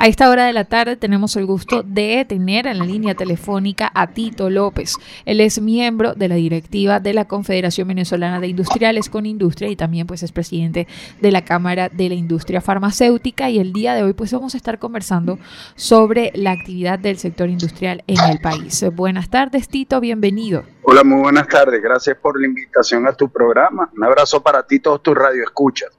A esta hora de la tarde tenemos el gusto de tener en la línea telefónica a Tito López. Él es miembro de la directiva de la Confederación Venezolana de Industriales con Industria y también pues es presidente de la Cámara de la Industria Farmacéutica y el día de hoy pues vamos a estar conversando sobre la actividad del sector industrial en el país. Buenas tardes Tito, bienvenido. Hola, muy buenas tardes. Gracias por la invitación a tu programa. Un abrazo para ti, todos tus radioescuchas.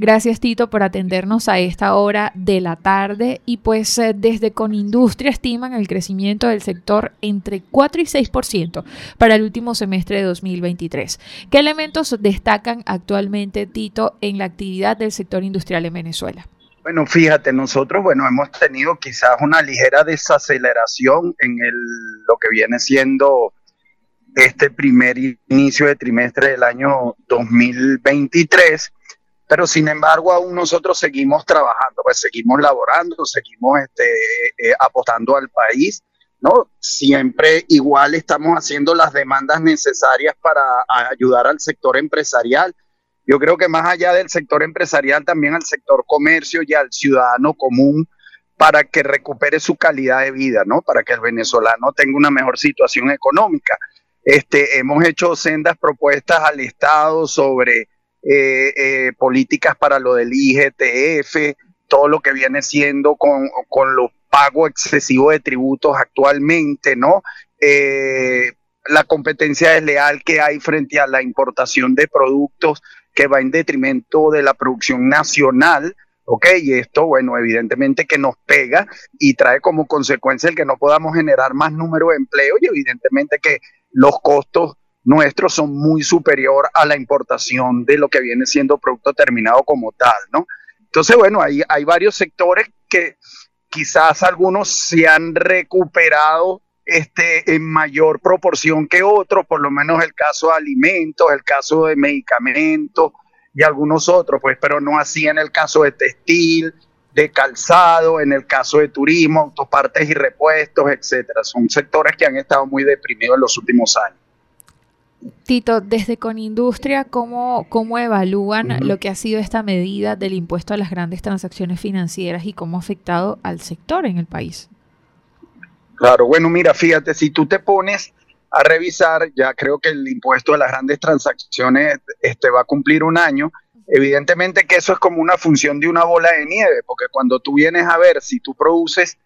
Gracias Tito por atendernos a esta hora de la tarde y pues eh, desde Conindustria estiman el crecimiento del sector entre 4 y 6% para el último semestre de 2023. ¿Qué elementos destacan actualmente Tito en la actividad del sector industrial en Venezuela? Bueno, fíjate, nosotros, bueno, hemos tenido quizás una ligera desaceleración en el, lo que viene siendo este primer inicio de trimestre del año 2023 pero sin embargo aún nosotros seguimos trabajando, pues seguimos laborando, seguimos este, eh, apostando al país, ¿no? Siempre igual estamos haciendo las demandas necesarias para ayudar al sector empresarial. Yo creo que más allá del sector empresarial, también al sector comercio y al ciudadano común para que recupere su calidad de vida, ¿no? Para que el venezolano tenga una mejor situación económica. Este, hemos hecho sendas propuestas al Estado sobre eh, eh, políticas para lo del IGTF, todo lo que viene siendo con, con los pagos excesivos de tributos actualmente, ¿no? Eh, la competencia desleal que hay frente a la importación de productos que va en detrimento de la producción nacional, ¿ok? Y esto, bueno, evidentemente que nos pega y trae como consecuencia el que no podamos generar más número de empleo y evidentemente que los costos nuestros son muy superior a la importación de lo que viene siendo producto terminado como tal, ¿no? Entonces, bueno, hay, hay varios sectores que quizás algunos se han recuperado este, en mayor proporción que otros, por lo menos el caso de alimentos, el caso de medicamentos y algunos otros, pues, pero no así en el caso de textil, de calzado, en el caso de turismo, autopartes y repuestos, etcétera. Son sectores que han estado muy deprimidos en los últimos años. Tito, desde Conindustria, ¿cómo, cómo evalúan lo que ha sido esta medida del impuesto a las grandes transacciones financieras y cómo ha afectado al sector en el país? Claro, bueno, mira, fíjate, si tú te pones a revisar, ya creo que el impuesto a las grandes transacciones este, va a cumplir un año. Evidentemente que eso es como una función de una bola de nieve, porque cuando tú vienes a ver si tú produces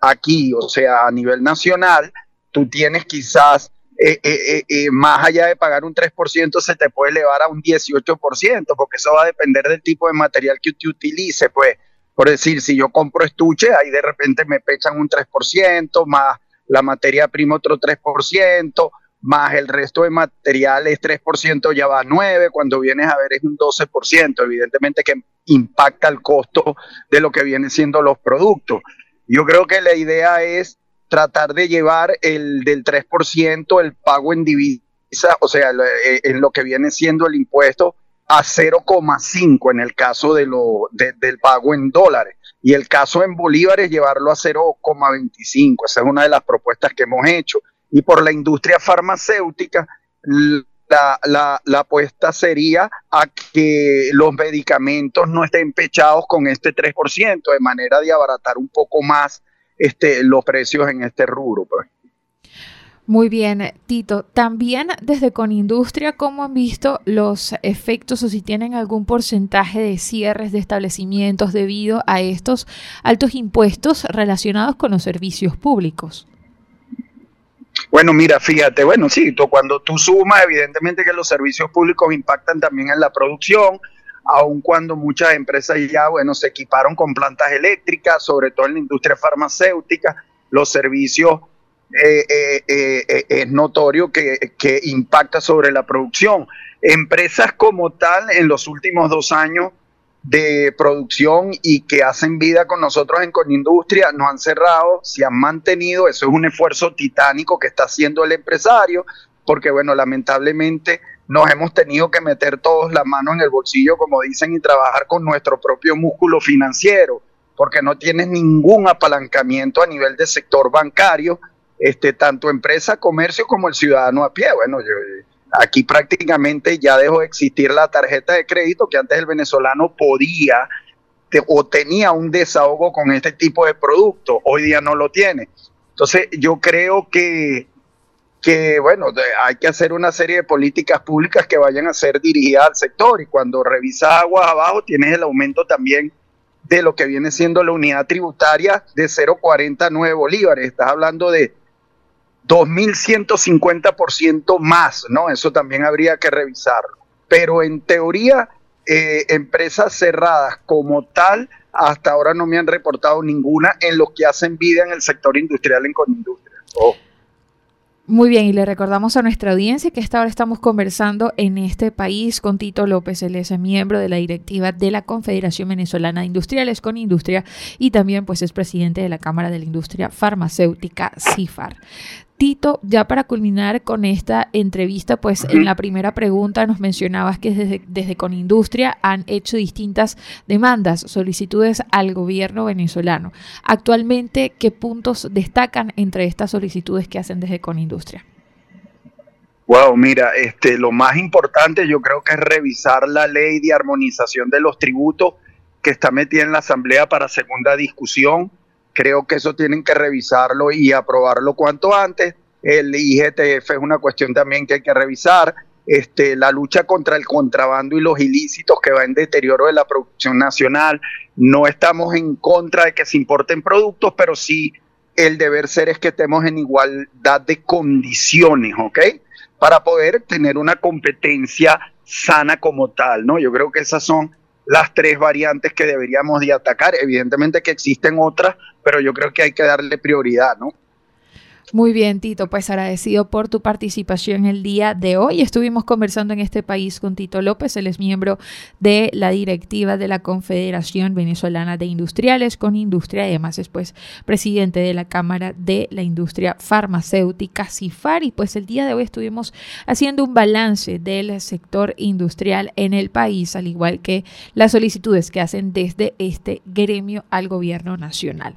aquí, o sea, a nivel nacional, tú tienes quizás eh, eh, eh, más allá de pagar un 3%, se te puede elevar a un 18%, porque eso va a depender del tipo de material que usted utilice. Pues, por decir, si yo compro estuche, ahí de repente me pechan un 3%, más la materia prima otro 3%, más el resto de materiales 3% ya va a 9%, cuando vienes a ver es un 12%, evidentemente que impacta el costo de lo que vienen siendo los productos. Yo creo que la idea es tratar de llevar el del 3%, el pago en divisa, o sea, eh, en lo que viene siendo el impuesto, a 0,5 en el caso de lo, del pago en dólares. Y el caso en bolívares, llevarlo a 0,25. Esa es una de las propuestas que hemos hecho. Y por la industria farmacéutica, la, la, la, apuesta sería a que los medicamentos no estén pechados con este 3%, de manera de abaratar un poco más este, los precios en este rubro. Pues. Muy bien, Tito. También desde Conindustria, ¿cómo han visto los efectos o si tienen algún porcentaje de cierres de establecimientos debido a estos altos impuestos relacionados con los servicios públicos? Bueno, mira, fíjate, bueno, sí, cuando tú sumas, evidentemente que los servicios públicos impactan también en la producción, aun cuando muchas empresas ya, bueno, se equiparon con plantas eléctricas, sobre todo en la industria farmacéutica, los servicios eh, eh, eh, es notorio que, impacta sobre la producción. Empresas como tal, en los últimos dos años de producción y que hacen vida con nosotros en Conindustria, no han cerrado, se han mantenido, eso es un esfuerzo titánico que está haciendo el empresario, porque bueno, lamentablemente nos hemos tenido que meter todos la mano en el bolsillo, como dicen, y trabajar con nuestro propio músculo financiero, porque no tienes ningún apalancamiento a nivel de sector bancario, este, tanto empresa, comercio como el ciudadano a pie. Bueno, Aquí prácticamente ya dejó de existir la tarjeta de crédito que antes el venezolano podía o tenía un desahogo con este tipo de producto. Hoy día no lo tiene. Entonces yo creo que, que, bueno, hay que hacer una serie de políticas públicas que vayan a ser dirigidas al sector y cuando revisas aguas abajo tienes el aumento también de lo que viene siendo la unidad tributaria de 0,49 bolívares. Estás hablando de 2.150% más, ¿no? Eso también habría que revisarlo. Pero en teoría, eh, empresas cerradas como tal, hasta ahora no me han reportado ninguna en los que hacen vida en el sector industrial en Conindustria. Oh. Muy bien, y le recordamos a nuestra audiencia que esta hora estamos conversando en este país con Tito López, él es miembro de la directiva de la Confederación Venezolana de Industriales con Industria y también pues es presidente de la Cámara de la Industria Farmacéutica CIFAR. Tito, ya para culminar con esta entrevista, pues en la primera pregunta nos mencionabas que desde, desde Conindustria han hecho distintas demandas, solicitudes al gobierno venezolano. Actualmente, ¿qué puntos destacan entre estas solicitudes que hacen desde Conindustria? Wow, mira, este, lo más importante yo creo que es revisar la ley de armonización de los tributos que está metida en la Asamblea para segunda discusión Creo que eso tienen que revisarlo y aprobarlo cuanto antes. El IGTF es una cuestión también que hay que revisar. Este, la lucha contra el contrabando y los ilícitos que va en deterioro de la producción nacional. No estamos en contra de que se importen productos, pero sí el deber ser es que estemos en igualdad de condiciones, ¿ok? Para poder tener una competencia sana como tal, ¿no? Yo creo que esas son las tres variantes que deberíamos de atacar. Evidentemente que existen otras, pero yo creo que hay que darle prioridad, ¿no? Muy bien, Tito, pues agradecido por tu participación el día de hoy. Estuvimos conversando en este país con Tito López, él es miembro de la directiva de la Confederación Venezolana de Industriales con Industria, además es pues presidente de la Cámara de la Industria Farmacéutica, CIFAR, y pues el día de hoy estuvimos haciendo un balance del sector industrial en el país, al igual que las solicitudes que hacen desde este gremio al gobierno nacional.